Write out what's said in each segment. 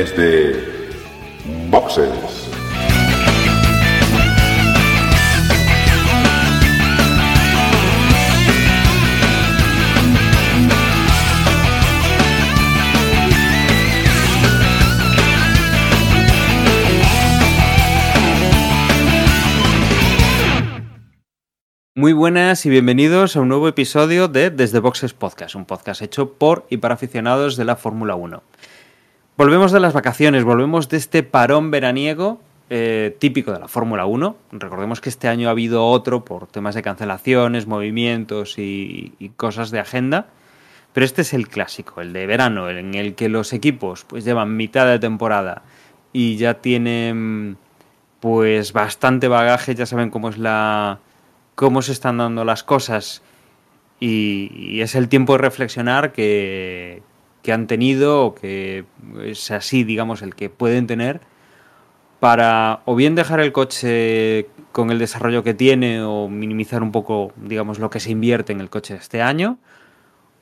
desde Boxes. Muy buenas y bienvenidos a un nuevo episodio de Desde Boxes Podcast, un podcast hecho por y para aficionados de la Fórmula 1. Volvemos de las vacaciones, volvemos de este parón veraniego eh, típico de la Fórmula 1. Recordemos que este año ha habido otro por temas de cancelaciones, movimientos y, y cosas de agenda. Pero este es el clásico, el de verano, en el que los equipos pues llevan mitad de temporada y ya tienen pues bastante bagaje, ya saben cómo es la cómo se están dando las cosas y, y es el tiempo de reflexionar que, que, han tenido o que es así, digamos, el que pueden tener para o bien dejar el coche con el desarrollo que tiene o minimizar un poco, digamos, lo que se invierte en el coche este año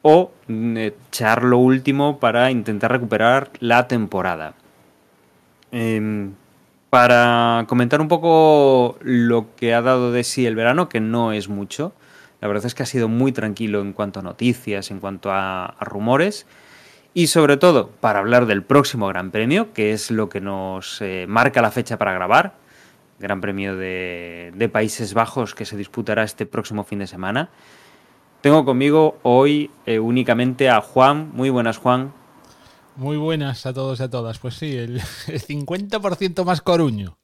o echar lo último para intentar recuperar la temporada. Eh, para comentar un poco lo que ha dado de sí el verano, que no es mucho. La verdad es que ha sido muy tranquilo en cuanto a noticias, en cuanto a rumores. Y sobre todo, para hablar del próximo Gran Premio, que es lo que nos eh, marca la fecha para grabar. Gran Premio de, de Países Bajos que se disputará este próximo fin de semana. Tengo conmigo hoy eh, únicamente a Juan. Muy buenas, Juan. Muy buenas a todos y a todas. Pues sí, el, el 50% más coruño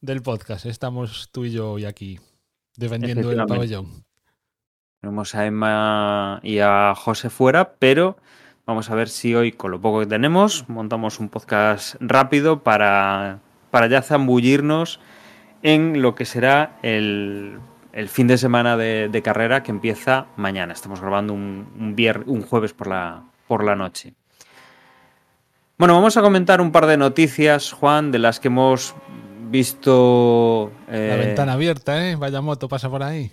del podcast. Estamos tú y yo hoy aquí defendiendo el pabellón. Tenemos a Emma y a José fuera, pero vamos a ver si hoy, con lo poco que tenemos, montamos un podcast rápido para, para ya zambullirnos en lo que será el, el fin de semana de, de, carrera que empieza mañana. Estamos grabando un, un, vier, un jueves por la, por la noche. Bueno, vamos a comentar un par de noticias, Juan, de las que hemos visto. Eh... La ventana abierta, ¿eh? Vaya moto pasa por ahí.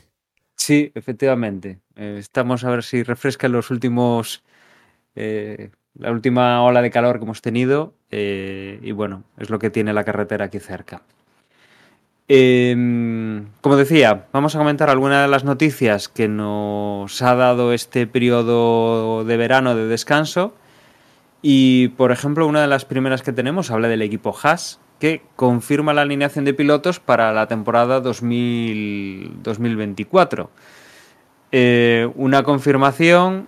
Sí, efectivamente. Eh, estamos a ver si refrescan los últimos. Eh, la última ola de calor que hemos tenido. Eh, y bueno, es lo que tiene la carretera aquí cerca. como decía, vamos a comentar algunas de las noticias que nos ha dado este periodo de verano de descanso y, por ejemplo, una de las primeras que tenemos habla del equipo Haas, que confirma la alineación de pilotos para la temporada 2000, 2024. Eh, una confirmación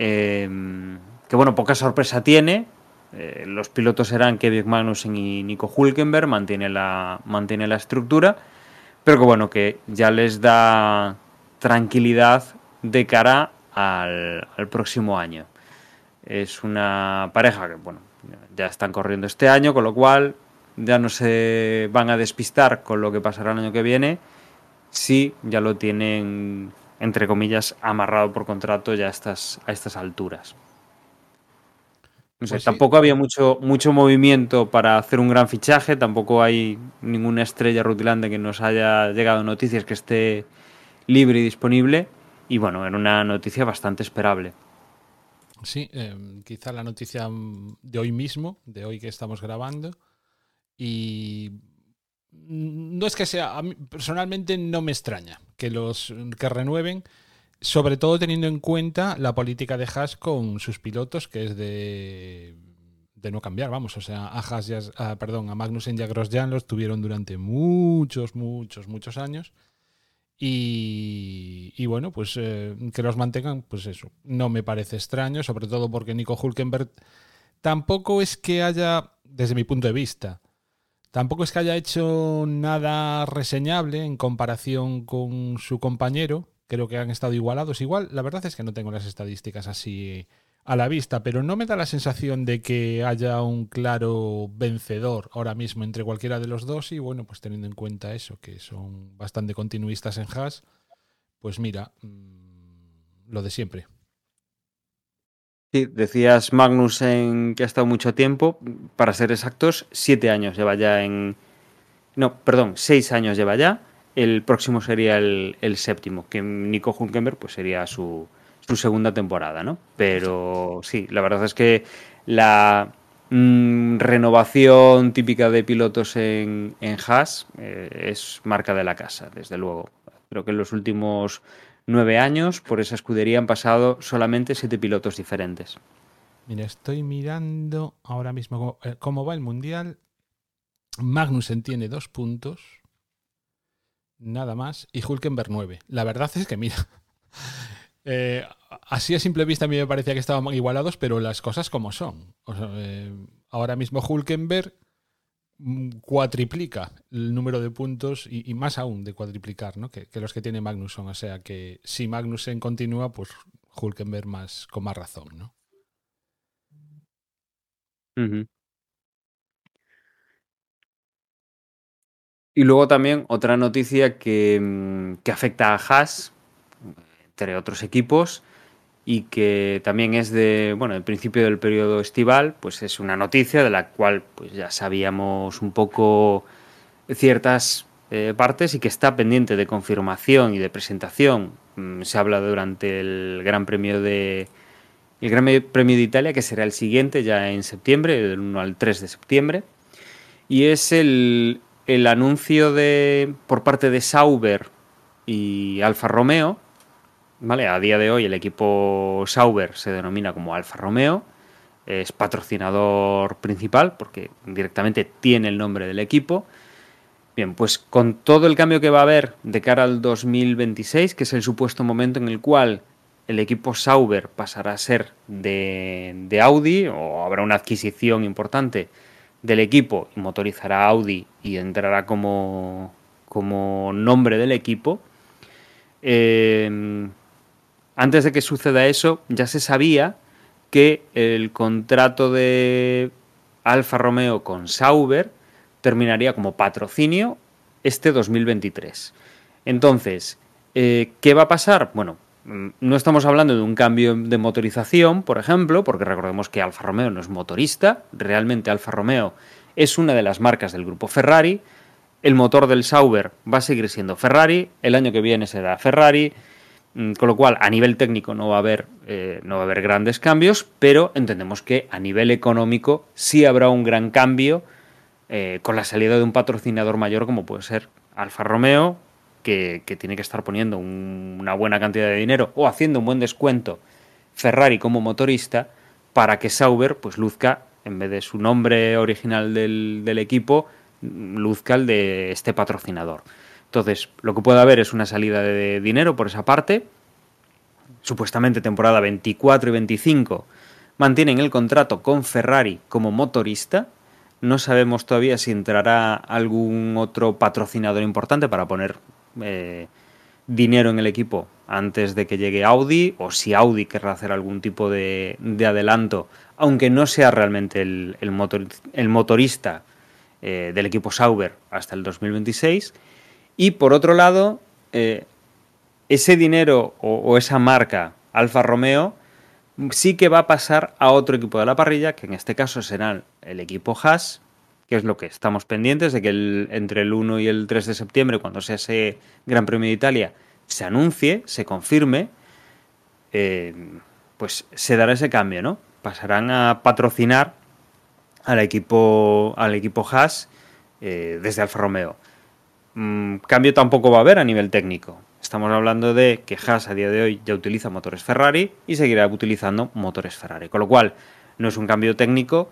eh, que, bueno, poca sorpresa tiene. Eh, los pilotos serán Kevin Magnussen y Nico Hulkenberg, mantiene la, mantiene la estructura, pero que, bueno, que ya les da tranquilidad de cara al, al próximo año. Es una pareja que, bueno, ya están corriendo este año, con lo cual ya no se van a despistar con lo que pasará el año que viene si ya lo tienen, entre comillas, amarrado por contrato ya a estas, a estas alturas. No sé, pues sí. tampoco había mucho, mucho movimiento para hacer un gran fichaje, tampoco hay ninguna estrella rutilante que nos haya llegado noticias que esté libre y disponible. Y bueno, era una noticia bastante esperable. Sí, eh, quizá la noticia de hoy mismo, de hoy que estamos grabando. Y no es que sea, a mí personalmente no me extraña que los que renueven, sobre todo teniendo en cuenta la política de Haas con sus pilotos, que es de, de no cambiar, vamos, o sea, a Haas, ya, perdón, a Magnussen y a Grosjean los tuvieron durante muchos, muchos, muchos años. Y, y, bueno, pues eh, que los mantengan, pues eso, no me parece extraño, sobre todo porque Nico Hulkenberg tampoco es que haya, desde mi punto de vista, tampoco es que haya hecho nada reseñable en comparación con su compañero, creo que han estado igualados igual, la verdad es que no tengo las estadísticas así a la vista, pero no me da la sensación de que haya un claro vencedor ahora mismo entre cualquiera de los dos. Y bueno, pues teniendo en cuenta eso, que son bastante continuistas en Haas, pues mira, mmm, lo de siempre. Sí, decías Magnussen que ha estado mucho tiempo, para ser exactos, siete años lleva ya en... No, perdón, seis años lleva ya, el próximo sería el, el séptimo, que Nico Hulkenberg pues sería su, su segunda temporada, ¿no? Pero sí, la verdad es que la, Mm, renovación típica de pilotos en, en Haas eh, es marca de la casa, desde luego. Creo que en los últimos nueve años por esa escudería han pasado solamente siete pilotos diferentes. Mira, estoy mirando ahora mismo cómo, eh, va el Mundial. Magnussen tiene dos puntos, nada más, y Hulkenberg nueve. La verdad es que, mira, eh, así a simple vista a mí me parecía que estaban igualados, pero las cosas como son. Eh, ahora mismo Hulkenberg cuatriplica el número de puntos y, más aún de cuatriplicar ¿no? que, los que tiene Magnussen. O sea que si Magnussen continúa, pues Hulkenberg más, con más razón. ¿no? Y luego también otra noticia que, mm, que afecta a Haas, entre otros equipos, y que también es de, bueno, el principio del periodo estival, pues es una noticia de la cual pues ya sabíamos un poco ciertas eh, partes y que está pendiente de confirmación y de presentación. Mm, se habla durante el Gran Premio de el Gran Premio de Italia, que será el siguiente ya en septiembre, del 1 al 3 de septiembre, y es el, el anuncio de por parte de Sauber y Alfa Romeo ¿vale? A día de hoy el equipo Sauber se denomina como Alfa Romeo, es patrocinador principal porque directamente tiene el nombre del equipo. Bien, pues con todo el cambio que va a haber de cara al 2026, que es el supuesto momento en el cual el equipo Sauber pasará a ser de, Audi o habrá una adquisición importante del equipo y motorizará Audi y entrará como, como nombre del equipo. Eh, antes de que suceda eso, ya se sabía que el contrato de Alfa Romeo con Sauber terminaría como patrocinio este 2023. Entonces, eh, ¿qué va a pasar? Bueno, mm, no estamos hablando de un cambio de motorización, por ejemplo, porque recordemos que Alfa Romeo no es motorista, realmente Alfa Romeo es una de las marcas del grupo Ferrari, el motor del Sauber va a seguir siendo Ferrari, el año que viene será Ferrari, con lo cual, a nivel técnico no va a haber, eh, no va a haber grandes cambios, pero entendemos que a nivel económico sí habrá un gran cambio eh, con la salida de un patrocinador mayor como puede ser Alfa Romeo, que, tiene que estar poniendo una buena cantidad de dinero o haciendo un buen descuento Ferrari como motorista para que Sauber pues luzca, en vez de su nombre original del, del equipo, luzca el de este patrocinador. Entonces, lo que puede haber es una salida de dinero por esa parte. Supuestamente temporada 24 y 25 mantienen el contrato con Ferrari como motorista. No sabemos todavía si entrará algún otro patrocinador importante para poner eh, dinero en el equipo antes de que llegue Audi o si Audi querrá hacer algún tipo de, adelanto, aunque no sea realmente el, motorista eh, del equipo Sauber hasta el 2026. Y por otro lado, eh, ese dinero o, esa marca Alfa Romeo sí que va a pasar a otro equipo de la parrilla, que en este caso será el equipo Haas, que es lo que estamos pendientes de que entre el 1 y el 3 de septiembre, cuando sea ese Gran Premio de Italia, se anuncie, se confirme, eh, pues se dará ese cambio, ¿no? Pasarán a patrocinar al equipo, al equipo Haas eh, desde Alfa Romeo. Mm, cambio tampoco va a haber a nivel técnico. Estamos hablando de que Haas a día de hoy ya utiliza motores Ferrari y seguirá utilizando motores Ferrari. Con lo cual, no es un cambio técnico,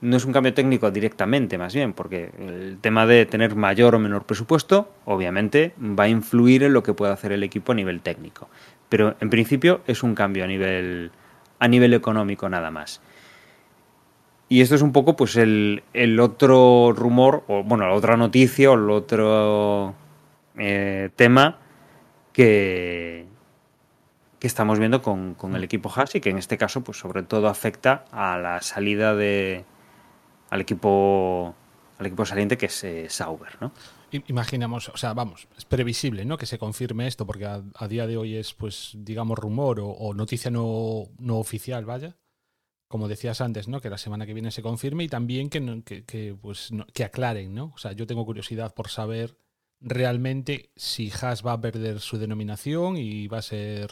no es un cambio técnico directamente, más bien, porque el tema de tener mayor o menor presupuesto, obviamente, va a influir en lo que pueda hacer el equipo a nivel técnico. Pero en principio es un cambio a nivel, a nivel económico nada más. Y esto es un poco pues el, otro rumor, o bueno, la otra noticia o el otro eh, tema que, que estamos viendo con, el equipo Haas y que en este caso pues sobre todo afecta a la salida de al equipo al equipo saliente que es eh, Sauber, ¿no? Imaginamos, o sea, vamos, es previsible, ¿no? Que se confirme esto, porque a, día de hoy es, pues, digamos, rumor o, o noticia no, no oficial, vaya como decías antes, ¿no? Que la semana que viene se confirme y también que, que, pues, que aclaren, ¿no? O sea, yo tengo curiosidad por saber realmente si Haas va a perder su denominación y va a ser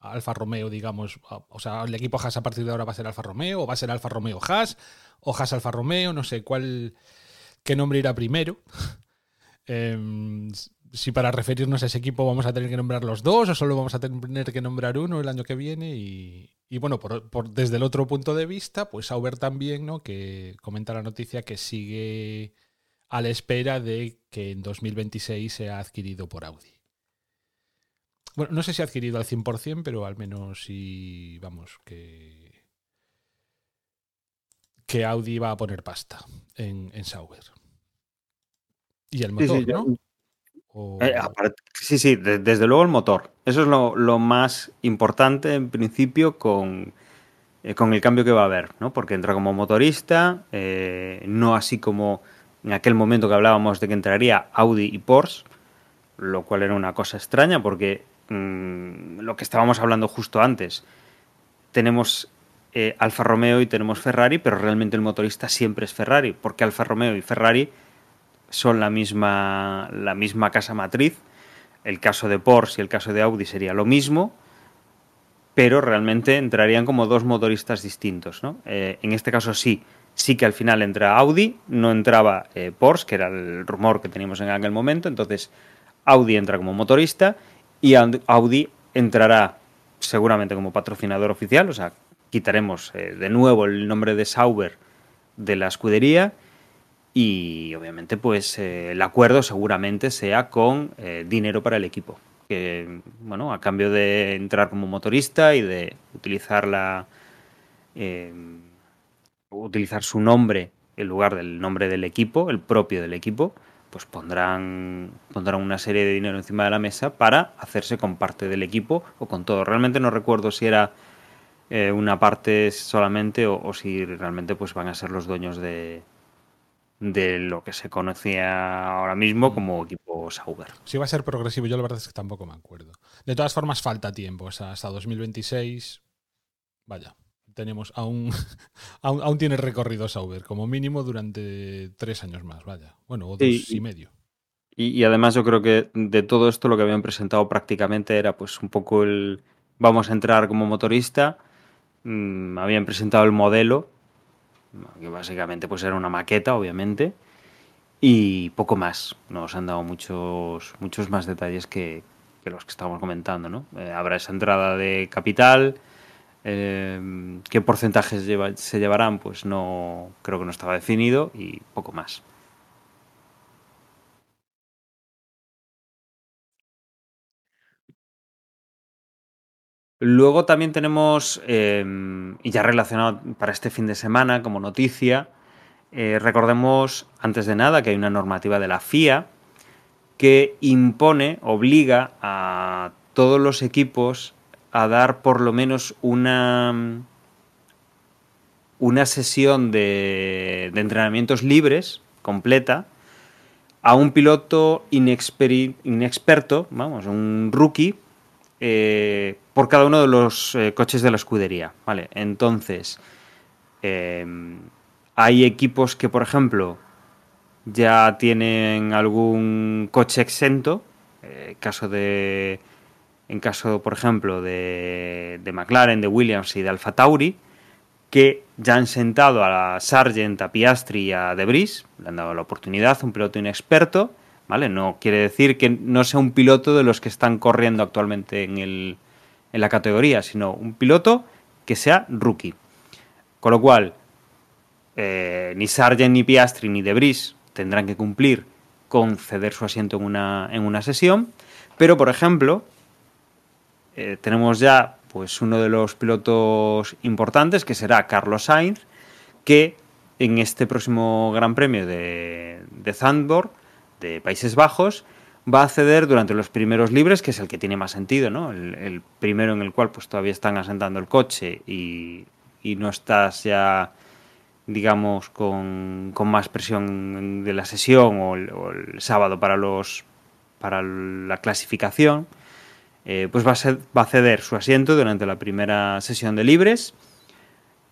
Alfa Romeo, digamos, o sea, el equipo Haas a partir de ahora va a ser Alfa Romeo, o va a ser Alfa Romeo Haas, o Haas Alfa Romeo, no sé cuál, qué nombre irá primero. Em, si para referirnos a ese equipo vamos a tener que nombrar los dos, o solo vamos a tener que nombrar uno el año que viene. Y, bueno, por, desde el otro punto de vista, pues Sauber también, ¿no? Que comenta la noticia que sigue a la espera de que en 2026 sea adquirido por Audi. Bueno, no sé si ha adquirido al 100%, pero al menos sí, vamos, que, que Audi va a poner pasta en, Sauber. Y el motor, ¿no? Eh, sí, sí, desde luego el motor. Eso es lo, más importante en principio con, eh, con, el cambio que va a haber, ¿no? Porque entra como motorista, eh, no así como en aquel momento que hablábamos de que entraría Audi y Porsche, lo cual era una cosa extraña porque Mm, lo que estábamos hablando justo antes. Tenemos Alfa Romeo y tenemos Ferrari, pero realmente el motorista siempre es Ferrari, porque Alfa Romeo y Ferrari son la misma, la misma casa matriz. El caso de Porsche y el caso de Audi sería lo mismo, pero realmente entrarían como dos motoristas distintos. Eh, en este caso sí, sí que al final entra Audi, no entraba eh, Porsche, que era el rumor que teníamos en aquel momento, entonces Audi entra como motorista y Audi entrará seguramente como patrocinador oficial, o sea, quitaremos eh, de nuevo el nombre de Sauber de la escudería y obviamente pues eh, el acuerdo seguramente sea con eh, dinero para el equipo que bueno a cambio de entrar como motorista y de utilizar la utilizar su nombre en lugar del nombre del equipo el propio del equipo pues pondrán, pondrán una serie de dinero encima de la mesa para hacerse con parte del equipo o con todo. Realmente no recuerdo si era eh, una parte solamente o, si realmente pues van a ser los dueños de, de lo que se conocía ahora mismo mm. como equipo Sauber. Si va a ser progresivo, yo la verdad es que tampoco me acuerdo. De todas formas, falta tiempo, o sea, hasta 2026. Vaya, tenemos aún, aún, tiene recorrido Sauber, como mínimo durante tres años más, vaya. Bueno, o dos y, medio. Y, además yo creo que de todo esto lo que habían presentado prácticamente era pues un poco el vamos a entrar como motorista. Mm, habían presentado el modelo, que básicamente pues era una maqueta, obviamente, y poco más. Nos han dado muchos, muchos más detalles que, los que estábamos comentando, ¿no? Eh, habrá esa entrada de capital Em, ¿Qué porcentajes se llevarán? Pues no creo que no estaba definido y poco más. Luego también tenemos, em, y ya relacionado para este fin de semana como noticia, eh, recordemos antes de nada que hay una normativa de la FIA que impone, obliga a todos los equipos a dar por lo menos una, una sesión de, entrenamientos libres, completa, a un piloto inexperto, vamos, un rookie, eh, por cada uno de los eh, coches de la escudería. ¿vale? Entonces, eh, hay equipos que, por ejemplo, ya tienen algún coche exento, caso de en caso, por ejemplo, de, McLaren, de Williams y de Alfa Tauri, que ya han sentado a Sargent, a Piastri y a Debris, le han dado la oportunidad, un piloto inexperto, ¿vale? No quiere decir que no sea un piloto de los que están corriendo actualmente en, la categoría, sino un piloto que sea rookie. Con lo cual, eh, ni Sargent, ni Piastri, ni Debris tendrán que cumplir con ceder su asiento en una, sesión, pero, por ejemplo, eh, tenemos ya pues uno de los pilotos importantes que será Carlos Sainz, que en este próximo Gran Premio de, de de Países Bajos, va a ceder durante los primeros libres, que es el que tiene más sentido, ¿no? El, primero en el cual pues todavía están asentando el coche y, no estás ya, digamos, con, más presión de la sesión o el, sábado para los para la clasificación. Eh, pues va a, ceder su asiento durante la primera sesión de libres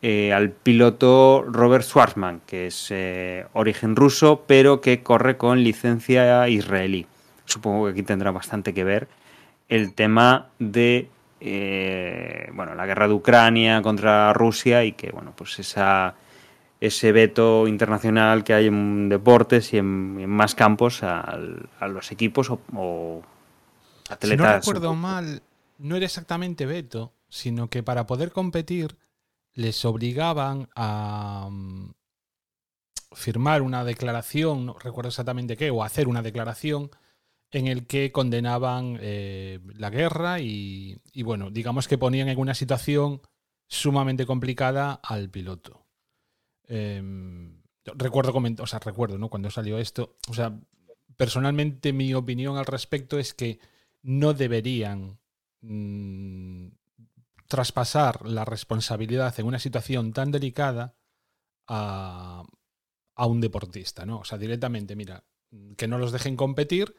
eh, al piloto Robert Schwarzman, que es eh, origen ruso, pero que corre con licencia israelí. Supongo que aquí tendrá bastante que ver el tema de eh, bueno, la guerra de Ucrania contra Rusia y que, bueno, pues esa, ese veto internacional que hay en deportes y en, más campos a, los equipos o, atletas. Si no recuerdo mal, no era exactamente veto, sino que para poder competir les obligaban a mm, firmar una declaración, no recuerdo exactamente qué, o hacer una declaración en el que condenaban eh, la guerra y, bueno, digamos que ponían en una situación sumamente complicada al piloto. Em, recuerdo, o sea, recuerdo, ¿no? Cuando salió esto, o sea, personalmente mi opinión al respecto es que no deberían mm, traspasar la responsabilidad en una situación tan delicada a, a un deportista, ¿no? O sea, directamente, mira, que no los dejen competir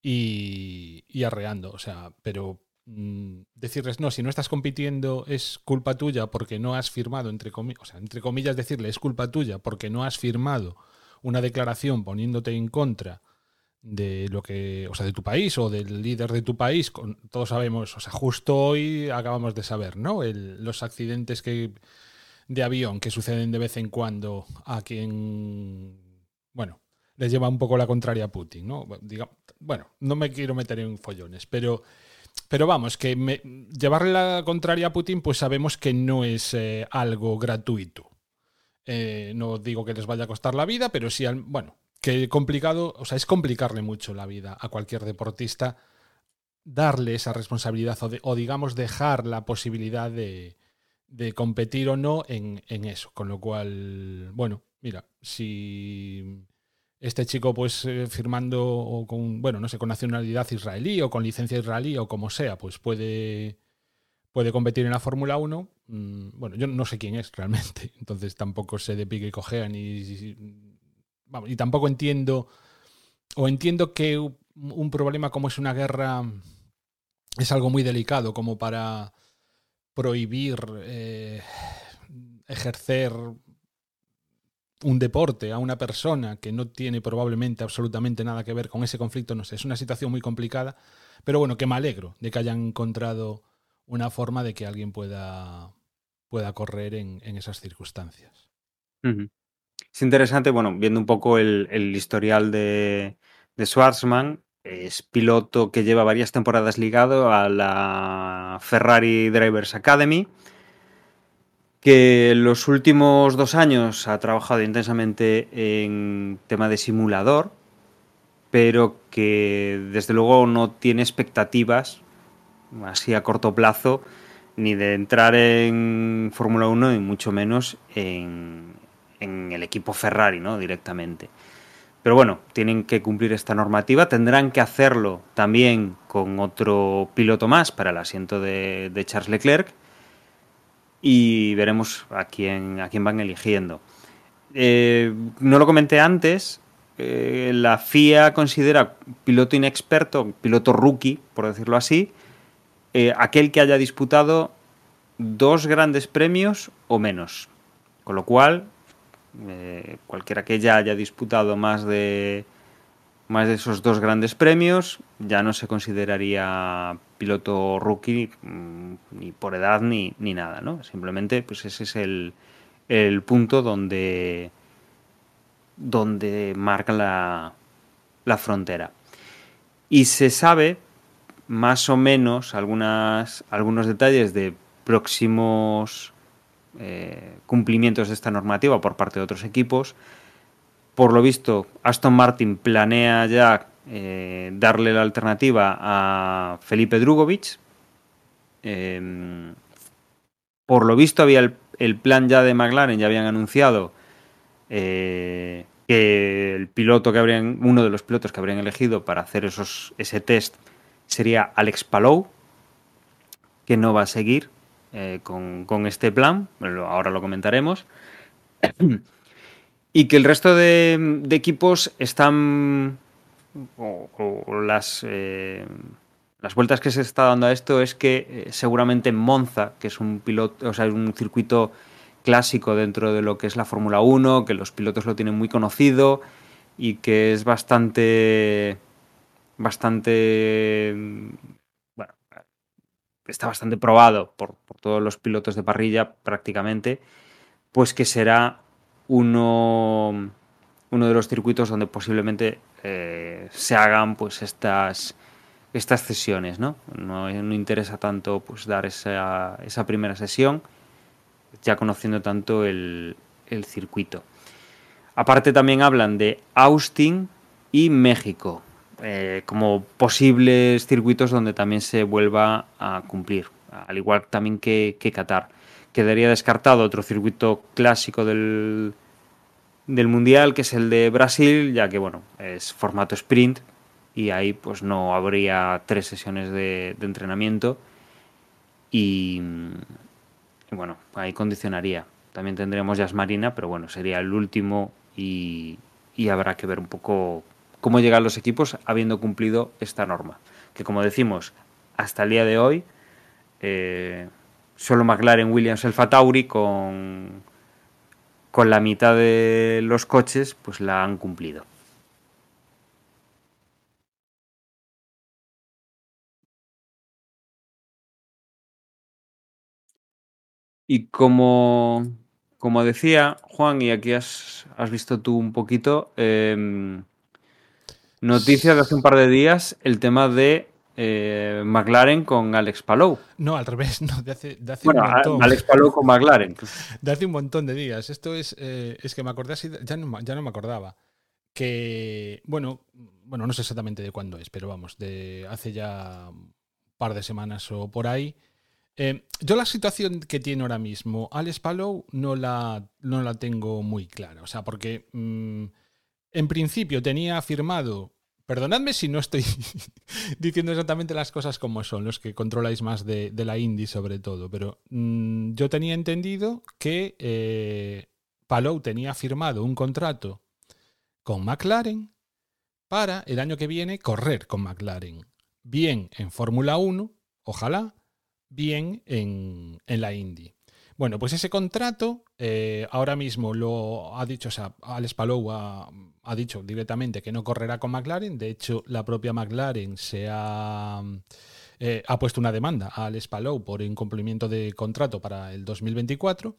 y, arreando. O sea, pero mm, decirles, no, si no estás compitiendo es culpa tuya porque no has firmado, entre o sea, entre comillas decirle es culpa tuya porque no has firmado una declaración poniéndote en contra de lo que, o sea, de tu país o del líder de tu país, con, todos sabemos, o sea, justo hoy acabamos de saber, ¿no? los accidentes que, de avión que suceden de vez en cuando a quien, bueno, les lleva un poco la contraria a Putin, ¿no? bueno, no me quiero meter en follones, pero, pero vamos, que llevarle la contraria a Putin, pues sabemos que no es eh, algo gratuito. Eh, no digo que les vaya a costar la vida, pero sí, bueno, que complicado, o sea, es complicarle mucho la vida a cualquier deportista darle esa responsabilidad o, digamos dejar la posibilidad de, competir o no en, eso. Con lo cual, bueno, mira, si este chico pues eh, firmando con, bueno, no sé, con nacionalidad israelí o con licencia israelí o como sea, pues puede, puede competir en la Fórmula 1. Mm, bueno, yo no sé quién es realmente, entonces tampoco sé de pique y cojea ni... Y tampoco entiendo, o entiendo que un problema como es una guerra es algo muy delicado como para prohibir eh, ejercer un deporte a una persona que no tiene probablemente absolutamente nada que ver con ese conflicto, no sé, es una situación muy complicada, pero bueno, que me alegro de que hayan encontrado una forma de que alguien pueda, pueda correr en, esas circunstancias. Es interesante, bueno, viendo un poco el, historial de, de Schwarzman, es piloto que lleva varias temporadas ligado a la Ferrari Drivers Academy que en los últimos dos años ha trabajado intensamente en tema de simulador, pero que desde luego no tiene expectativas así a corto plazo ni de entrar en Fórmula 1 y mucho menos en, en, el equipo Ferrari, ¿no? Directamente. Pero bueno, tienen que cumplir esta normativa, tendrán que hacerlo también con otro piloto más para el asiento de, Charles Leclerc y veremos a quién, a quién van eligiendo. Eh, no lo comenté antes, eh, la FIA considera piloto inexperto, piloto rookie, por decirlo así, eh, aquel que haya disputado dos grandes premios o menos. Con lo cual, cualquiera que ya haya disputado más de más de esos dos grandes premios, ya no se consideraría piloto rookie mm, ni por edad ni, ni nada, ¿no? Simplemente, pues ese es el, el punto donde, donde marca la, la, frontera. Y se sabe más o menos algunas, algunos detalles de próximos eh, cumplimientos de esta normativa por parte de otros equipos por lo visto, Aston Martin planea ya eh, darle la alternativa a Felipe Drugovic. Em, por lo visto, había el, plan ya de McLaren, ya habían anunciado eh, que el piloto que habrían, uno de los pilotos que habrían elegido para hacer esos, ese test sería Alex Palou, que no va a seguir eh, con, con, este plan, ahora lo comentaremos. Y que el resto de, equipos están. O, las, eh, las vueltas que se está dando a esto es que eh, seguramente Monza, que es un piloto, o sea, es un circuito clásico dentro de lo que es la Fórmula 1, que los pilotos lo tienen muy conocido y que es bastante. bastante. Está bastante probado por, todos los pilotos de parrilla prácticamente, pues que será uno, uno de los circuitos donde posiblemente eh, se hagan pues estas, estas sesiones. ¿no? No, interesa tanto pues, dar esa, esa, primera sesión, ya conociendo tanto el, el circuito. Aparte también hablan de Austin y México. Eh, como posibles circuitos donde también se vuelva a cumplir, al igual también que, Qatar. Quedaría descartado otro circuito clásico del, del Mundial, que es el de Brasil, ya que bueno, es formato sprint y ahí pues no habría tres sesiones de, entrenamiento y, bueno, ahí condicionaría. También tendremos Jazz Marina, pero bueno, sería el último y, y habrá que ver un poco cómo llegan los equipos habiendo cumplido esta norma. Que como decimos, hasta el día de hoy, eh, solo McLaren, Williams, el Tauri con, con la mitad de los coches, pues la han cumplido. Y como, como decía Juan, y aquí has, visto tú un poquito, em, Noticia de hace un par de días, el tema de eh, McLaren con Alex Palou. No, al revés, no, de hace, bueno, un montón. Alex Palou con McLaren. De hace un montón de días. Esto es, eh, es que me acordé así, ya no, ya no me acordaba. Que, bueno, bueno, no sé exactamente de cuándo es, pero vamos, de hace ya un par de semanas o por ahí. Eh, yo la situación que tiene ahora mismo Alex Palou no la, no la tengo muy clara. O sea, porque mm, en principio tenía firmado, perdonadme si no estoy diciendo exactamente las cosas como son, los que controláis más de, la indie sobre todo, pero mm, yo tenía entendido que eh, Palou tenía firmado un contrato con McLaren para el año que viene correr con McLaren, bien en Fórmula 1, ojalá, bien en, en la Indy. Bueno, pues ese contrato eh, ahora mismo lo ha dicho, o sea, Alex Palou ha, dicho directamente que no correrá con McLaren. De hecho, la propia McLaren se ha, eh, ha puesto una demanda a Alex Palou por incumplimiento de contrato para el 2024.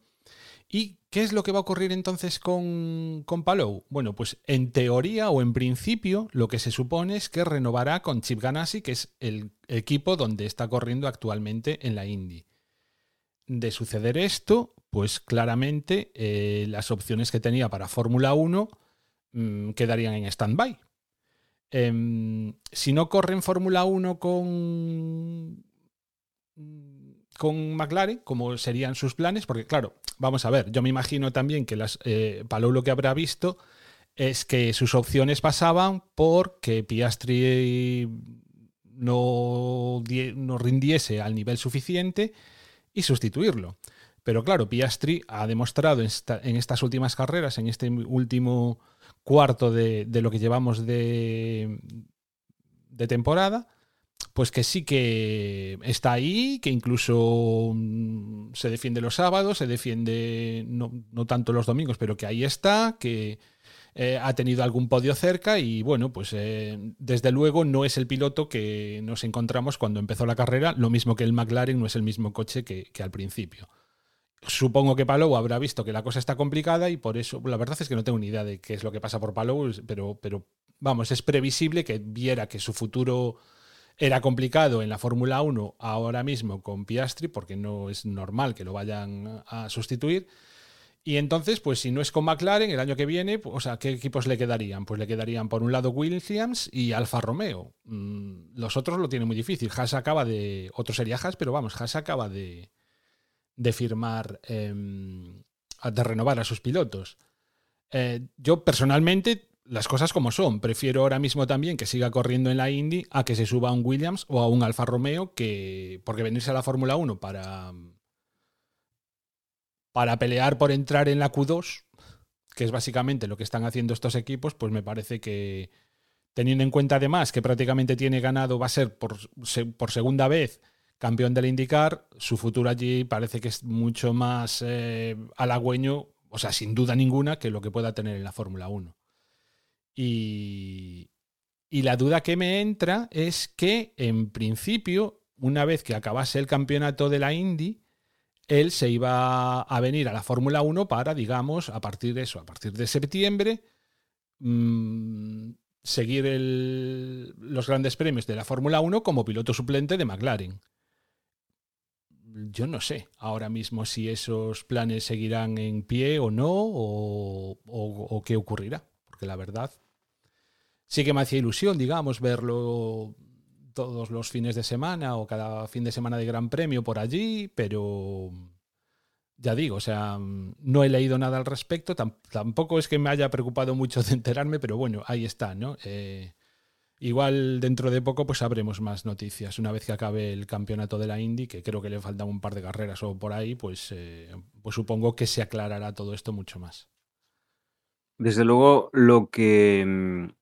¿Y qué es lo que va a ocurrir entonces con, con Palou? Bueno, pues en teoría o en principio lo que se supone es que renovará con Chip Ganassi, que es el equipo donde está corriendo actualmente en la Indy de suceder esto, pues claramente eh, las opciones que tenía para Fórmula 1 mm, quedarían en stand-by. Em, si no corre en Fórmula 1 con, con McLaren, como serían sus planes, porque claro, vamos a ver, yo me imagino también que las, eh, Palou lo que habrá visto es que sus opciones pasaban por que Piastri no, no rindiese al nivel suficiente y sustituirlo. Pero claro, Piastri ha demostrado en, estas últimas carreras, en este último cuarto de, lo que llevamos de, de, temporada, pues que sí que está ahí, que incluso mm, se defiende los sábados, se defiende no, no tanto los domingos, pero que ahí está, que eh, ha tenido algún podio cerca y bueno, pues eh, desde luego no es el piloto que nos encontramos cuando empezó la carrera, lo mismo que el McLaren no es el mismo coche que, al principio. Supongo que Palou habrá visto que la cosa está complicada y por eso, la verdad es que no tengo ni idea de qué es lo que pasa por Palou, pero, pero vamos, es previsible que viera que su futuro era complicado en la Fórmula 1 ahora mismo con Piastri, porque no es normal que lo vayan a sustituir y entonces, pues si no es con McLaren, el año que viene, pues, o sea, ¿qué equipos le quedarían? Pues le quedarían por un lado Williams y Alfa Romeo. Mm, los otros lo tienen muy difícil. Haas acaba de. Otro sería Haas, pero vamos, Haas acaba de, de firmar, em, de renovar a sus pilotos. Eh, yo personalmente, las cosas como son, prefiero ahora mismo también que siga corriendo en la Indy a que se suba a un Williams o a un Alfa Romeo, que. Porque venirse a la Fórmula 1 para para pelear por entrar en la Q2, que es básicamente lo que están haciendo estos equipos, pues me parece que teniendo en cuenta además que prácticamente tiene ganado, va a ser por, por segunda vez campeón del IndyCar, su futuro allí parece que es mucho más eh, halagüeño, o sea, sin duda ninguna, que lo que pueda tener en la Fórmula 1. Y, y la duda que me entra es que, en principio, una vez que acabase el campeonato de la Indy, él se iba a venir a la Fórmula 1 para, digamos, a partir de eso, a partir de septiembre, mmm, seguir los grandes premios de la Fórmula 1 como piloto suplente de McLaren. Yo no sé ahora mismo si esos planes seguirán en pie o no, o qué ocurrirá, porque la verdad sí que me hacía ilusión, digamos, verlo todos los fines de semana o cada fin de semana de Gran Premio por allí, pero ya digo, o sea, no he leído nada al respecto, tampoco es que me haya preocupado mucho de enterarme, pero bueno, ahí está, ¿no? Eh, igual dentro de poco pues sabremos más noticias. Una vez que acabe el campeonato de la Indy, que creo que le faltan un par de carreras o por ahí, pues, eh, pues supongo que se aclarará todo esto mucho más. Desde luego, lo que mm,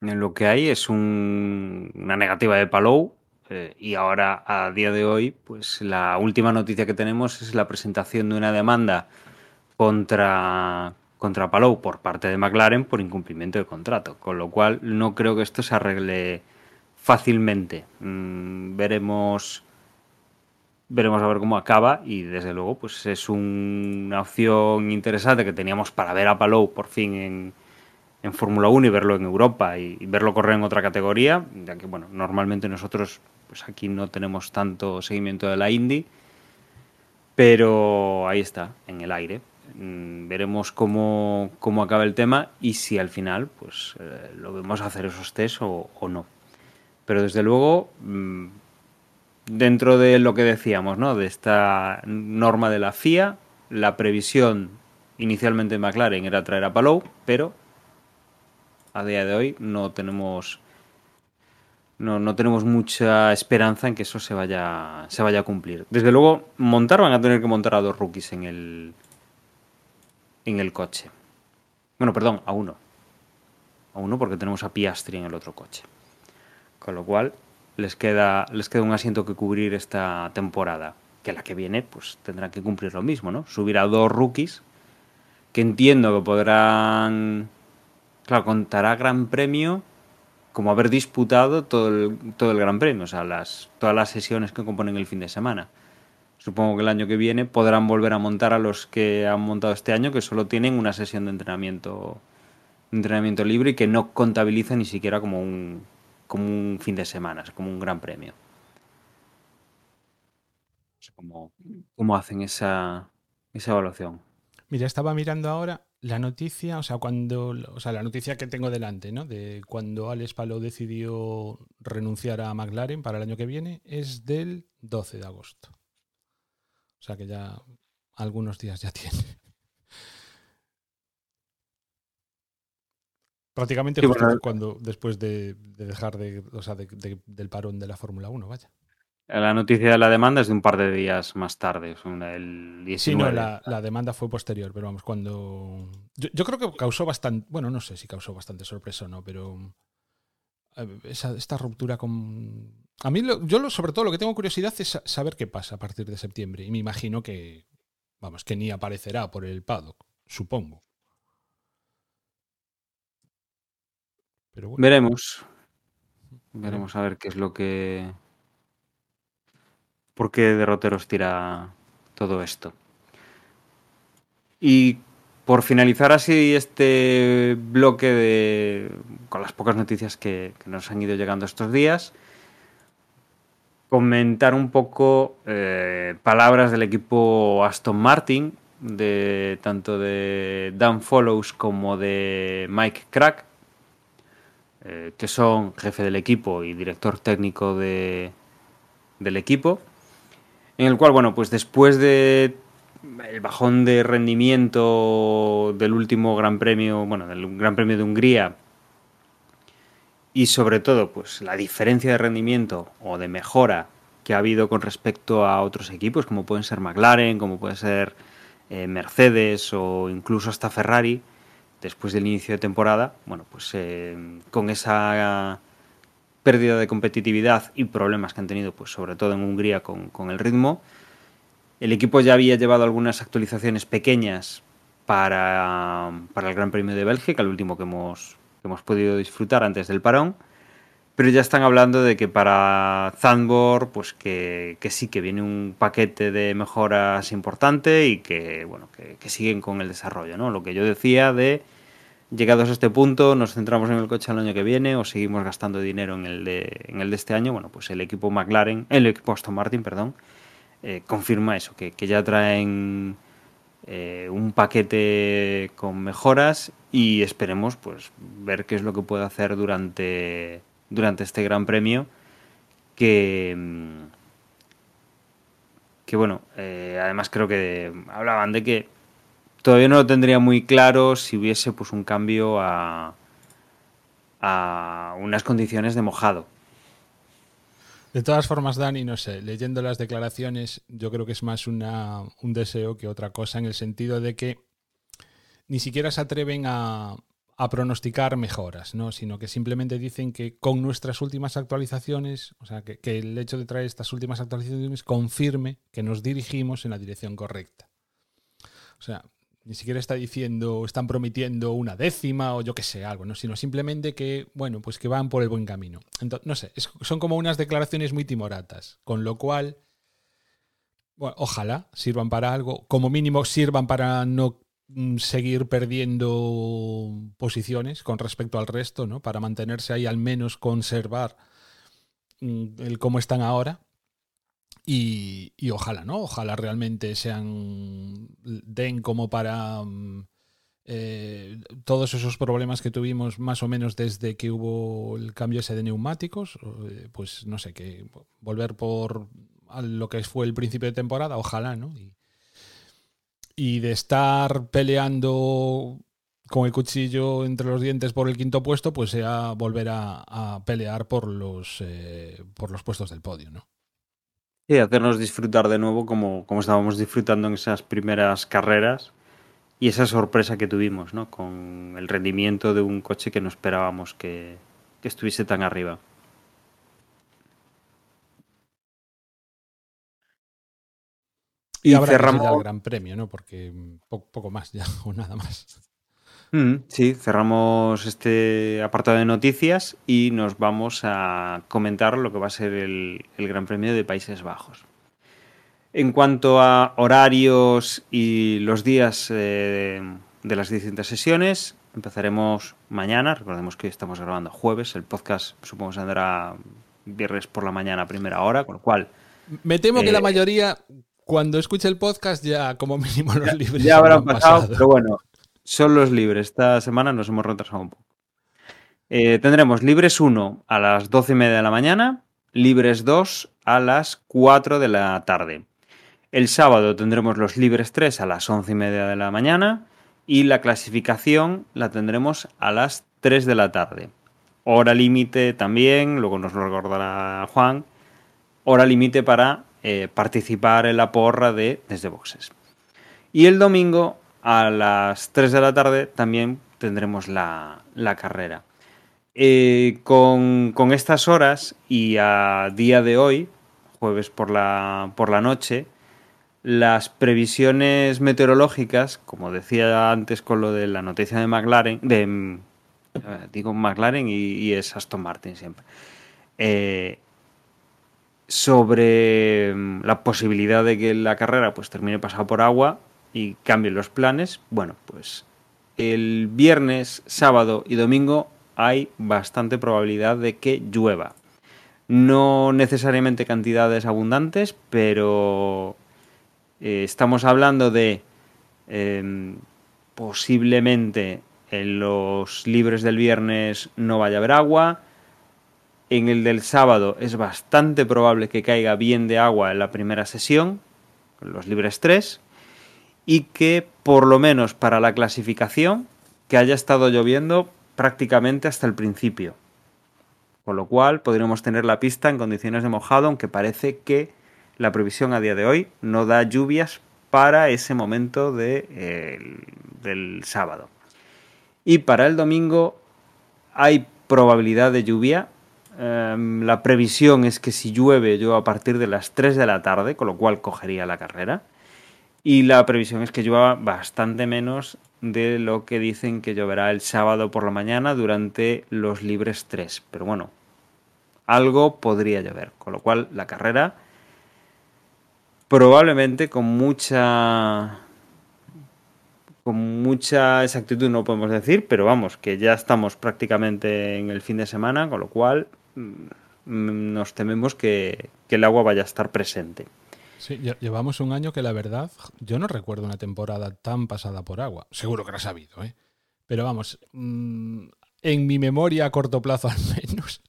lo que hay es un, una negativa de Palou eh, y ahora a día de hoy, pues la última noticia que tenemos es la presentación de una demanda contra contra Palou por parte de McLaren por incumplimiento de contrato, con lo cual no creo que esto se arregle fácilmente. Mm, veremos veremos a ver cómo acaba y desde luego pues es un, una opción interesante que teníamos para ver a Palou por fin en, en Fórmula 1 y verlo en Europa y, verlo correr en otra categoría, ya que bueno, normalmente nosotros pues aquí no tenemos tanto seguimiento de la Indy, pero ahí está, en el aire. Mm, veremos cómo, cómo, acaba el tema y si al final pues eh, lo vemos hacer esos test o, no. Pero desde luego, mmm, dentro de lo que decíamos, ¿no? de esta norma de la FIA, la previsión inicialmente de McLaren era traer a Palou, pero a día de hoy no tenemos no, no, tenemos mucha esperanza en que eso se vaya, se vaya a cumplir. Desde luego, montar van a tener que montar a dos rookies en el, en el coche. Bueno, perdón, a uno. A uno porque tenemos a Piastri en el otro coche. Con lo cual, les queda, les queda un asiento que cubrir esta temporada. Que la que viene, pues tendrán que cumplir lo mismo, ¿no? Subir a dos rookies que entiendo que podrán Claro, contará Gran Premio como haber disputado todo el, todo el Gran Premio, o sea, las, todas las sesiones que componen el fin de semana. Supongo que el año que viene podrán volver a montar a los que han montado este año, que solo tienen una sesión de entrenamiento, entrenamiento libre y que no contabiliza ni siquiera como un, como un fin de semana, como un Gran Premio. Cómo, cómo hacen esa, esa evaluación. Mira, estaba mirando ahora la noticia, o sea, cuando, o sea, la noticia que tengo delante, ¿no? De cuando Alex Palou decidió renunciar a McLaren para el año que viene, es del 12 de agosto. O sea que ya algunos días ya tiene. Prácticamente sí, bueno, cuando después de, de dejar de, o sea, de, de, del parón de la Fórmula 1, vaya. La noticia de la demanda es de un par de días más tarde, el 19. Sí, no, la, la demanda fue posterior, pero vamos, cuando... Yo, yo, creo que causó bastante, bueno, no sé si causó bastante sorpresa o no, pero esa, esta ruptura con... A mí, lo, yo lo, sobre todo lo que tengo curiosidad es saber qué pasa a partir de septiembre, y me imagino que, vamos, que ni aparecerá por el paddock, supongo. Pero bueno. Veremos. Veremos a ver qué es lo que por qué derroteros tira todo esto. Y por finalizar así este bloque de, con las pocas noticias que, nos han ido llegando estos días, comentar un poco eh, palabras del equipo Aston Martin, de tanto de Dan Follows como de Mike Crack, eh, que son jefe del equipo y director técnico de, del equipo en el cual, bueno, pues después de el bajón de rendimiento del último Gran Premio, bueno, del Gran Premio de Hungría, y sobre todo, pues la diferencia de rendimiento o de mejora que ha habido con respecto a otros equipos, como pueden ser McLaren, como puede ser eh, Mercedes o incluso hasta Ferrari, después del inicio de temporada, bueno, pues eh, con esa pérdida de competitividad y problemas que han tenido, pues sobre todo en Hungría con, con el ritmo. El equipo ya había llevado algunas actualizaciones pequeñas para, para el Gran Premio de Bélgica, el último que hemos, que hemos podido disfrutar antes del parón, pero ya están hablando de que para Zandvoort, pues que, que, sí que viene un paquete de mejoras importante y que, bueno, que, siguen con el desarrollo, ¿no? Lo que yo decía de llegados a este punto, nos centramos en el coche el año que viene o seguimos gastando dinero en el de, en el de este año, bueno, pues el equipo McLaren, el equipo Aston Martin, perdón, eh, confirma eso, que, que ya traen eh, un paquete con mejoras y esperemos pues ver qué es lo que puede hacer durante durante este Gran Premio que, mm, que bueno, eh, además creo que hablaban de que todavía no lo tendría muy claro si hubiese pues un cambio a, a unas condiciones de mojado. De todas formas, Dani, no sé, leyendo las declaraciones, yo creo que es más un deseo que otra cosa, en el sentido de que ni siquiera se atreven a, a pronosticar mejoras, ¿no? sino que simplemente dicen que con nuestras últimas actualizaciones, o sea, que, que, el hecho de traer estas últimas actualizaciones confirme que nos dirigimos en la dirección correcta. O sea, ni siquiera está diciendo, están prometiendo una décima o yo que sé, algo, ¿no? sino simplemente que, bueno, pues que van por el buen camino. Entonces, no sé, son como unas declaraciones muy timoratas, con lo cual, bueno, ojalá sirvan para algo, como mínimo sirvan para no Mm, seguir perdiendo posiciones con respecto al resto, ¿no? Para mantenerse ahí, al menos conservar mm, el cómo están ahora. Y, ojalá, ¿no? Ojalá realmente sean. den como para. Mm, eh, todos esos problemas que tuvimos más o menos desde que hubo el cambio ese de neumáticos, eh, pues no sé, que volver por lo que fue el principio de temporada, ojalá, ¿no? Y, de estar peleando con el cuchillo entre los dientes por el quinto puesto, pues sea volver a, a pelear por los, eh, por los puestos del podio, ¿no? Y hacernos disfrutar de nuevo como, como estábamos disfrutando en esas primeras carreras y esa sorpresa que tuvimos, ¿no? Con el rendimiento de un coche que no esperábamos que, que estuviese tan arriba. Y, y habrá cerramos... que el Gran Premio, ¿no? Porque poco, poco, más ya, o nada más. Mm, sí, cerramos este apartado de noticias y nos vamos a comentar lo que va a ser el, el Gran Premio de Países Bajos. En cuanto a horarios y los días eh, de las distintas sesiones, empezaremos mañana. Recordemos que estamos grabando jueves. El podcast supongo que saldrá viernes por la mañana a primera hora, con lo cual. Me temo eh, que la mayoría cuando escuche el podcast ya como mínimo los ya, libres ya habrán pasado, pasado, pero bueno, son los libres. Esta semana nos hemos retrasado un poco. Eh, tendremos libres 1 a las 12 y media de la mañana, libres 2 a las 4 de la tarde. El sábado tendremos los libres 3 a las 11 y media de la mañana y la clasificación la tendremos a las 3 de la tarde. Hora límite también, luego nos lo recordará Juan, hora límite para eh, participar en la porra de Desde Boxes. Y el domingo a las 3 de la tarde también tendremos la, la carrera. Eh, con, con, estas horas y a día de hoy, jueves por la, por la noche, las previsiones meteorológicas, como decía antes con lo de la noticia de McLaren, de, eh, digo McLaren y, es Aston Martin siempre, eh, sobre mm, la posibilidad de que la carrera pues termine pasada por agua y cambien los planes, bueno, pues el viernes, sábado y domingo hay bastante probabilidad de que llueva. No necesariamente cantidades abundantes, pero eh, estamos hablando de eh, posiblemente en los libres del viernes no vaya a haber agua, en el del sábado es bastante probable que caiga bien de agua en la primera sesión, los libres 3, y que por lo menos para la clasificación, que haya estado lloviendo prácticamente hasta el principio. Con lo cual podríamos tener la pista en condiciones de mojado, aunque parece que la previsión a día de hoy no da lluvias para ese momento de, del sábado. Y para el domingo hay probabilidad de lluvia, Um, la previsión es que si llueve yo a partir de las 3 de la tarde, con lo cual cogería la carrera. Y la previsión es que llueva bastante menos de lo que dicen que lloverá el sábado por la mañana durante los libres 3. Pero bueno, algo podría llover. Con lo cual, la carrera probablemente con mucha con mucha exactitud no podemos decir, pero vamos, que ya estamos prácticamente en el fin de semana, con lo cual mm, nos tememos que, que el agua vaya a estar presente. Sí, llevamos un año que la verdad, yo no recuerdo una temporada tan pasada por agua. Seguro que lo has sabido, ¿eh? Pero vamos, mm, en mi memoria a corto plazo al menos.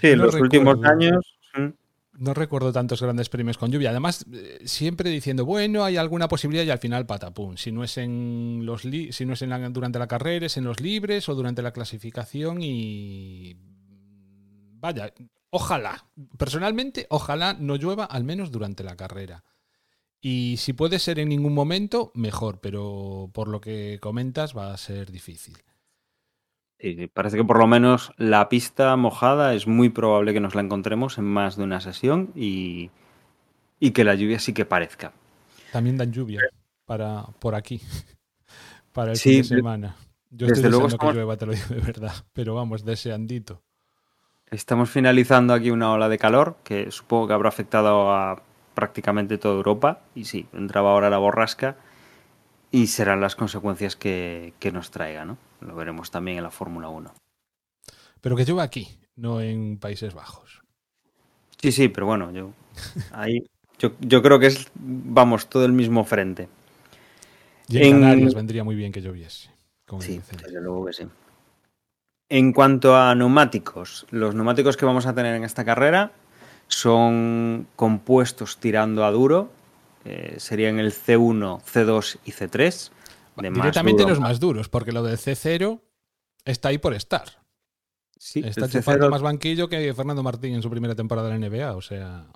Sí, en los últimos años. No recuerdo tantos grandes premios con lluvia. Además, eh, siempre diciendo, bueno, hay alguna posibilidad y al final patapum. Si no es en los si no es en durante la carrera, es en los libres o durante la clasificación y vaya, ojalá, personalmente, ojalá no llueva al menos durante la carrera. Y si puede ser en ningún momento, mejor, pero por lo que comentas va a ser difícil. Sí, parece que por lo menos la pista mojada es muy probable que nos la encontremos en más de una sesión y, que la lluvia sí que parezca. También dan lluvia para por aquí, para el fin de semana. Yo estoy deseando que llueva, te lo digo de verdad, pero vamos, deseandito. Estamos finalizando aquí una ola de calor que supongo que habrá afectado a prácticamente toda Europa. Y sí, entraba ahora la borrasca y serán las consecuencias que, nos traiga, ¿no? Lo veremos también en la Fórmula 1. Pero que llueva aquí, no en Países Bajos. Sí, sí, pero bueno, yo ahí yo, creo que es, vamos, todo el mismo frente. Y en, Canarias vendría muy bien que lloviese. sí, desde luego que sí. En cuanto a neumáticos, los neumáticos que vamos a tener en esta carrera son compuestos tirando a duro. Eh, serían el C1, C2 y C3. Directamente los más duros, porque lo del C0 está ahí por estar. Sí, está chupando más banquillo que Fernando Martín en su primera temporada de la NBA, o sea.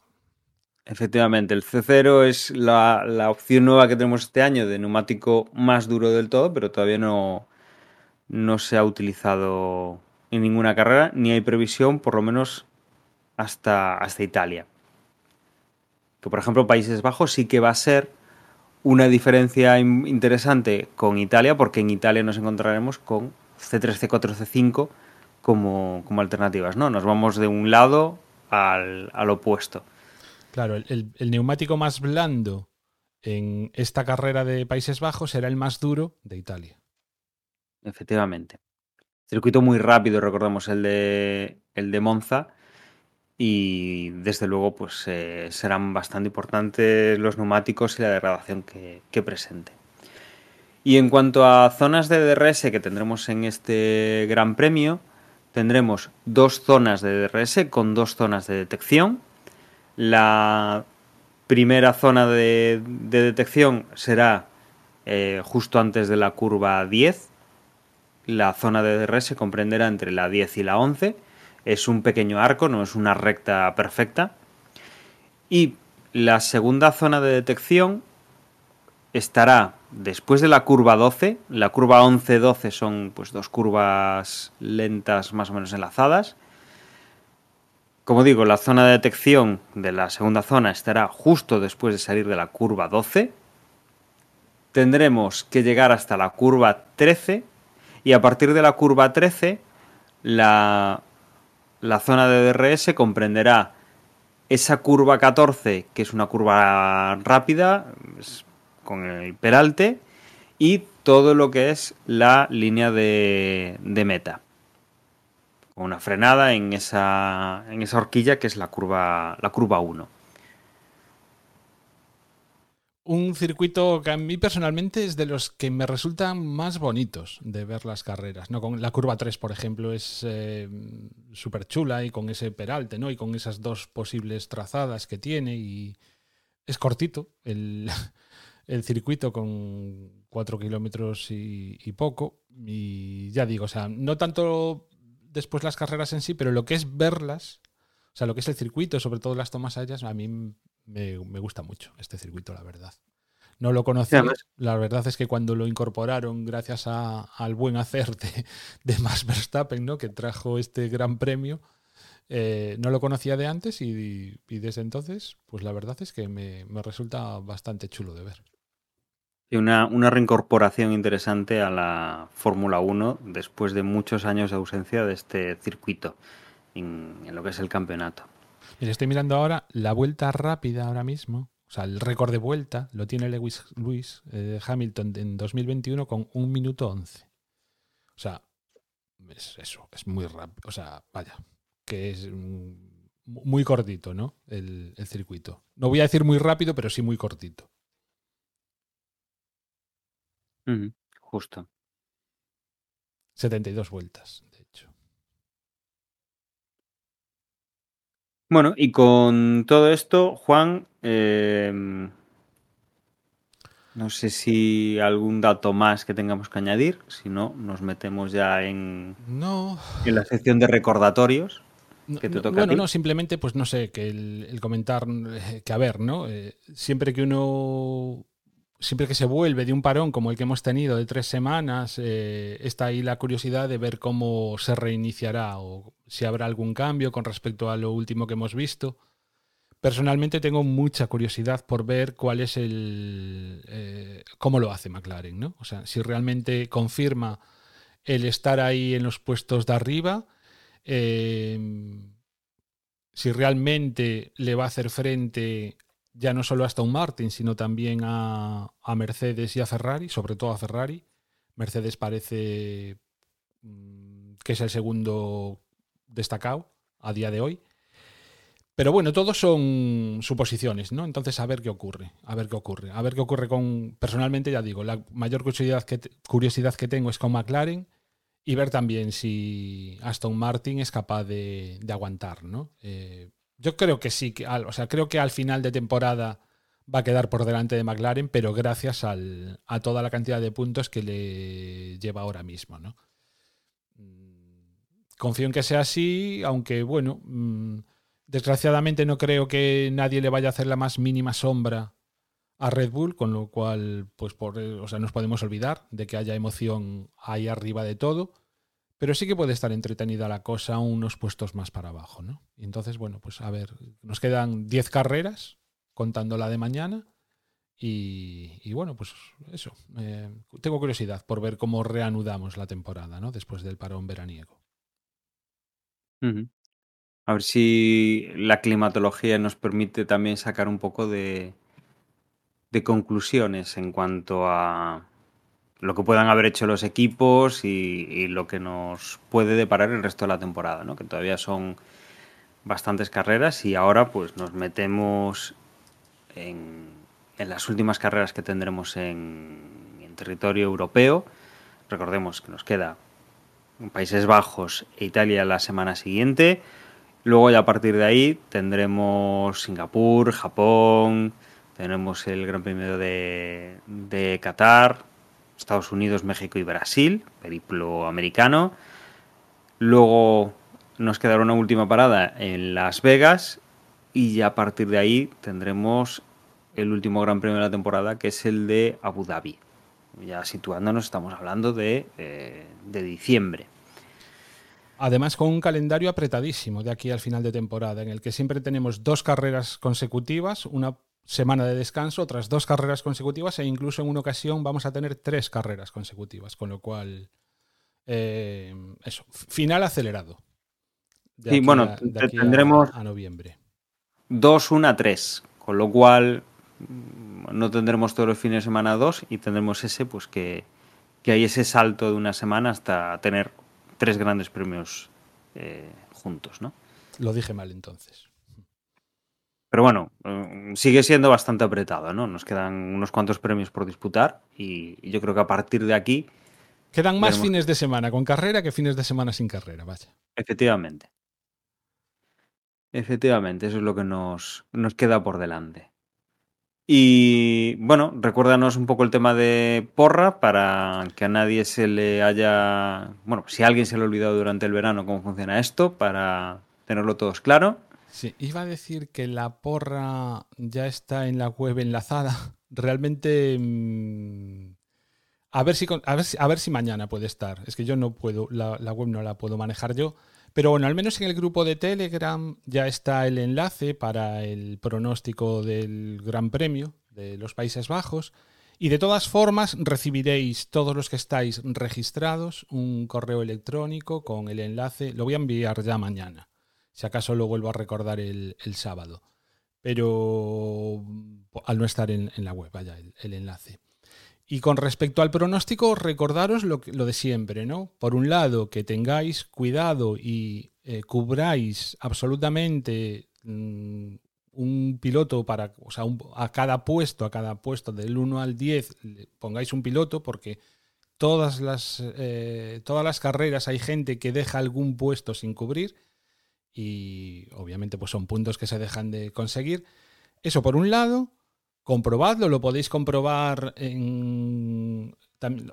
Efectivamente, el C0 es la, la, opción nueva que tenemos este año de neumático más duro del todo, pero todavía no, no se ha utilizado en ninguna carrera, ni hay previsión, por lo menos hasta, hasta Italia. Que por ejemplo Países Bajos sí que va a ser una diferencia interesante con Italia, porque en Italia nos encontraremos con C3, C4, C5 como, como alternativas. ¿no? Nos vamos de un lado al, opuesto. Claro, el, el, neumático más blando en esta carrera de Países Bajos será el más duro de Italia efectivamente. Circuito muy rápido, recordemos el de, el de Monza. Y desde luego, pues eh, serán bastante importantes los neumáticos y la degradación que, que presente. Y en cuanto a zonas de DRS que tendremos en este Gran Premio, tendremos dos zonas de DRS con dos zonas de detección. La primera zona de, detección será eh, justo antes de la curva 10, la zona de DRS comprenderá entre la 10 y la 11. Es un pequeño arco, no es una recta perfecta. Y la segunda zona de detección estará después de la curva 12. La curva 11-12 son pues, dos curvas lentas más o menos enlazadas. Como digo, la zona de detección de la segunda zona estará justo después de salir de la curva 12. Tendremos que llegar hasta la curva 13 y a partir de la curva 13, la, zona de DRS comprenderá esa curva 14, que es una curva rápida, con el peralte, y todo lo que es la línea de, de meta. Con una frenada en esa, en esa horquilla que es la curva, la curva 1 un circuito que a mí personalmente es de los que me resultan más bonitos de ver las carreras. ¿no? Con la curva 3, por ejemplo, es eh, súper chula y con ese peralte, ¿no? Y con esas dos posibles trazadas que tiene. Y es cortito el, circuito con 4 kilómetros y, poco. Y ya digo, o sea, no tanto después las carreras en sí, pero lo que es verlas, o sea, lo que es el circuito, sobre todo las tomas aéreas, a mí me, gusta mucho este circuito, la verdad. No lo conocía. La verdad es que cuando lo incorporaron, gracias al buen hacer de, Max Verstappen, ¿no? que trajo este gran premio, eh, no lo conocía de antes y, desde entonces, pues la verdad es que me, resulta bastante chulo de ver. Y una, una reincorporación interesante a la Fórmula 1 después de muchos años de ausencia de este circuito. en, en lo que es el campeonato. Mira, estoy mirando ahora la vuelta rápida ahora mismo. O sea, el récord de vuelta lo tiene Lewis Lewis eh, Hamilton en 2021 con un minuto 11. O sea, es eso, es muy rápido. O sea, vaya, que es mm, muy cortito, ¿no? El, el circuito. No voy a decir muy rápido, pero sí muy cortito. Ujú, Justo. 72 vueltas, de hecho. Bueno, y con todo esto, Juan, eh, no sé si algún dato más que tengamos que añadir, si no, nos metemos ya en, No, en la sección de recordatorios. Que te toca a bueno, ti. no, simplemente, pues no sé, que el, el comentar, eh, que a ver, ¿no? Eh, siempre que uno, siempre que se vuelve de un parón como el que hemos tenido de tres semanas, eh, está ahí la curiosidad de ver cómo se reiniciará o si habrá algún cambio con respecto a lo último que hemos visto. Personalmente tengo mucha curiosidad por ver cuál es el, eh, cómo lo hace McLaren, ¿no? O sea, si realmente confirma el estar ahí en los puestos de arriba eh, si realmente le va a hacer frente ya no solo a Aston Martin, sino también a, Mercedes y a Ferrari, sobre todo a Ferrari. Mercedes parece mm, que es el segundo destacado a día de hoy. Pero bueno, todos son suposiciones, ¿no? Entonces, a ver qué ocurre, a ver qué ocurre, a ver qué ocurre con, personalmente, ya digo, la mayor curiosidad que, tengo es con McLaren y ver también si Aston Martin es capaz de, de aguantar, ¿no? Eh, yo creo que sí, que o sea, creo que al final de temporada va a quedar por delante de McLaren, pero gracias al, a toda la cantidad de puntos que le lleva ahora mismo, ¿no? Mm, Confío en que sea así, aunque bueno, mm, desgraciadamente no creo que nadie le vaya a hacer la más mínima sombra a Red Bull, con lo cual, pues por, eh, o sea, nos podemos olvidar de que haya emoción ahí arriba de todo, pero sí que puede estar entretenida la cosa unos puestos más para abajo, ¿no? Y entonces, bueno, pues a ver, nos quedan 10 carreras, contando la de mañana, y, bueno, pues eso, eh, tengo curiosidad por ver cómo reanudamos la temporada, ¿no? Después del parón veraniego. A ver si la climatología nos permite también sacar un poco de, de conclusiones en cuanto a lo que puedan haber hecho los equipos y, lo que nos puede deparar el resto de la temporada, ¿no? Que todavía son bastantes carreras y ahora pues nos metemos en, en las últimas carreras que tendremos en, en territorio europeo. Recordemos que nos queda Países Bajos e Italia la semana siguiente. Luego ya a partir de ahí tendremos Singapur, Japón, tenemos el Gran Premio de, de Qatar, Estados Unidos, México y Brasil, periplo americano. Luego nos quedará una última parada en Las Vegas y ya a partir de ahí tendremos el último Gran Premio de la temporada que es el de Abu Dhabi. Ya situándonos estamos hablando de, eh, de diciembre. Además, con un calendario apretadísimo de aquí al final de temporada, en el que siempre tenemos dos carreras consecutivas, una semana de descanso, otras dos carreras consecutivas, e incluso en una ocasión vamos a tener tres carreras consecutivas, con lo cual, eh, eso, final acelerado. Sí, aquí bueno, a- tendremos- a noviembre. 2, 1, 3. Con lo cual mm, no tendremos todos los fines de semana 2 y tendremos ese, pues que, que hay ese salto de una semana hasta tener tres grandes premios eh, juntos, ¿no? Lo dije mal entonces. Pero bueno, eh, sigue siendo bastante apretado, ¿no? Nos quedan unos cuantos premios por disputar y, y yo creo que a partir de aquí, Quedan más Veremos. fines de semana con carrera que fines de semana sin carrera, vaya. efectivamente. Efectivamente, eso es lo que nos, nos queda por delante. Y bueno, recuérdanos un poco el tema de porra para que a nadie se le haya. Bueno, si a alguien se le ha olvidado durante el verano cómo funciona esto, para tenerlo todos claro. Sí, iba a decir que la porra ya está en la web enlazada. Realmente. mm, a, ver si, mañana puede estar. Es que yo no puedo, la, la web no la puedo manejar yo. Pero bueno, al menos en el grupo de Telegram ya está el enlace para el pronóstico del Gran Premio de los Países Bajos. Y de todas formas, recibiréis todos los que estáis registrados un correo electrónico con el enlace. Lo voy a enviar ya mañana Si acaso lo vuelvo a recordar el, sábado. Pero al no estar en, la web, vaya, el, enlace. Y con respecto al pronóstico, recordaros lo, de siempre, ¿no? Por un lado, que tengáis cuidado y eh, cubráis absolutamente mm, un piloto para, o sea, a cada puesto, a cada puesto del 1 al 10, pongáis un piloto porque todas las, eh, todas las carreras hay gente que deja algún puesto sin cubrir y obviamente pues son puntos que se dejan de conseguir. Eso por un lado, comprobadlo, lo podéis comprobar en...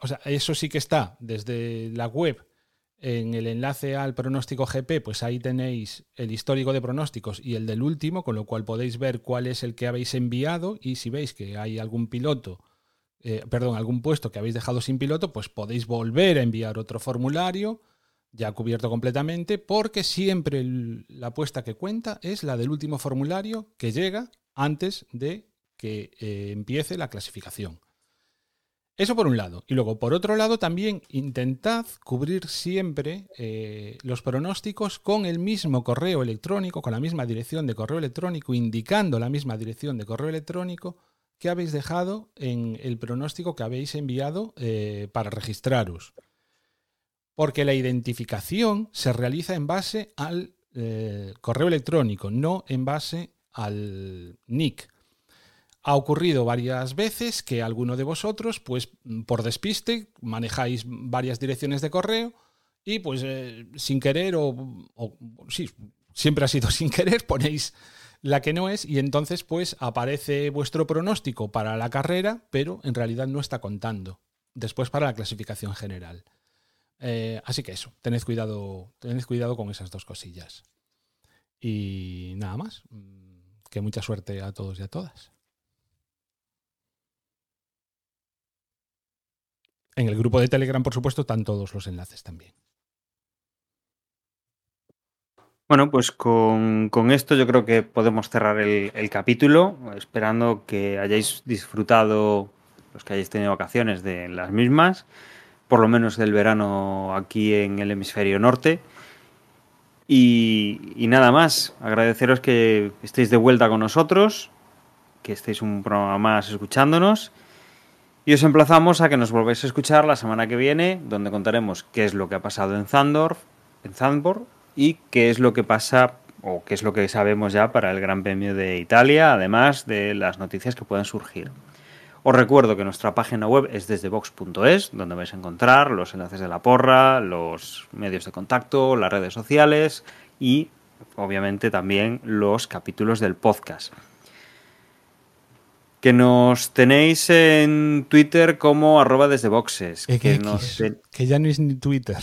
O sea, eso sí que está desde la web en el enlace al pronóstico GP, pues ahí tenéis el histórico de pronósticos y el del último, con lo cual podéis ver cuál es el que habéis enviado y si veis que hay algún piloto, eh, perdón, algún puesto que habéis dejado sin piloto, pues podéis volver a enviar otro formulario ya cubierto completamente, porque siempre la apuesta que cuenta es la del último formulario que llega antes de que eh, empiece la clasificación. Eso por un lado. Y luego, por otro lado, también intentad cubrir siempre eh, los pronósticos con el mismo correo electrónico, con la misma dirección de correo electrónico, indicando la misma dirección de correo electrónico que habéis dejado en el pronóstico que habéis enviado eh, para registraros. Porque la identificación se realiza en base al eh, correo electrónico, no en base al nick. Ha ocurrido varias veces que alguno de vosotros, pues por despiste, manejáis varias direcciones de correo y pues eh, sin querer o, sí, siempre ha sido sin querer, ponéis la que no es y entonces pues aparece vuestro pronóstico para la carrera, pero en realidad no está contando después para la clasificación general. Eh, así que eso, tened cuidado, tened cuidado con esas dos cosillas. Y nada más, que mucha suerte a todos y a todas. En el grupo de Telegram, por supuesto, están todos los enlaces también. Bueno, pues con, esto yo creo que podemos cerrar el, capítulo, esperando que hayáis disfrutado, los que hayáis tenido vacaciones de las mismas, por lo menos del verano aquí en el hemisferio norte. Y, nada más, agradeceros que estéis de vuelta con nosotros, que estéis un programa más escuchándonos y os emplazamos a que nos volváis a escuchar la semana que viene, donde contaremos qué es lo que ha pasado en Zandorf, en Zandborg, y qué es lo que pasa o qué es lo que sabemos ya para el Gran Premio de Italia, además de las noticias que puedan surgir. Os recuerdo que nuestra página web es desde box.es, donde vais a encontrar los enlaces de la porra, los medios de contacto, las redes sociales y obviamente también los capítulos del podcast que nos tenéis en Twitter como arroba desde boxes. Que, que, ya no es ni Twitter.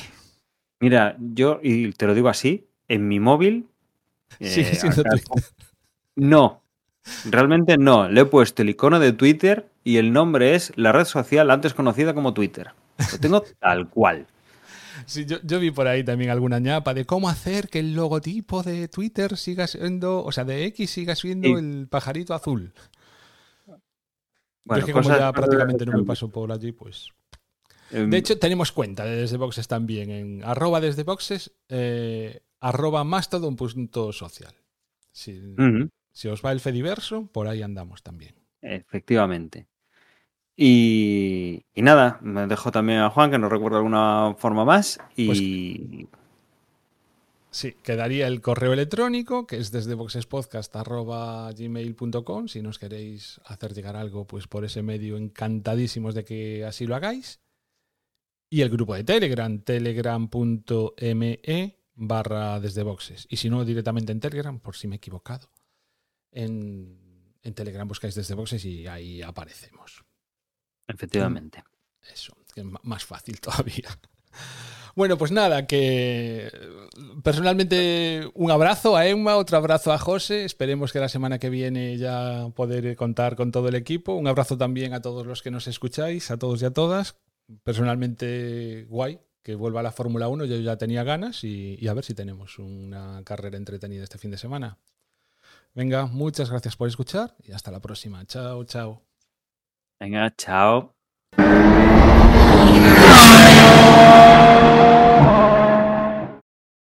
Mira, yo, y te lo digo así, en mi móvil... Sigue eh, siendo Twitter. No, realmente no. Le he puesto el icono de Twitter y el nombre es la red social antes conocida como Twitter. Lo tengo tal cual. Sí, yo, yo, vi por ahí también alguna ñapa de cómo hacer que el logotipo de Twitter siga siendo, o sea, de X siga siendo el pajarito azul es que como ya prácticamente no me paso por allí, pues. Em, de hecho, tenemos cuenta de desde boxes también en arroba desde boxes, eh, arroba más todo un punto social. Si, os va el Fediverso, por ahí andamos también. Efectivamente. Y, nada, me dejo también a Juan, que nos recuerda alguna forma más. Y. Pues Sí, quedaría el correo electrónico, que es desde boxespodcast.gmail.com. Si nos queréis hacer llegar algo, pues por ese medio, encantadísimos de que así lo hagáis. Y el grupo de Telegram, telegram.me barra desde boxes. Y si no, directamente en Telegram, por si me he equivocado. En, en Telegram buscáis desde boxes y ahí aparecemos. Efectivamente. Eso, que es más fácil todavía. Bueno, pues nada, que personalmente un abrazo a Emma, otro abrazo a José. Esperemos que la semana que viene ya poder contar con todo el equipo. Un abrazo también a todos los que nos escucháis, a todos y a todas. Personalmente, guay que vuelva a la Fórmula 1. Yo ya tenía ganas y, y a ver si tenemos una carrera entretenida este fin de semana. Venga, muchas gracias por escuchar y hasta la próxima. Chao, chao. Venga, chao.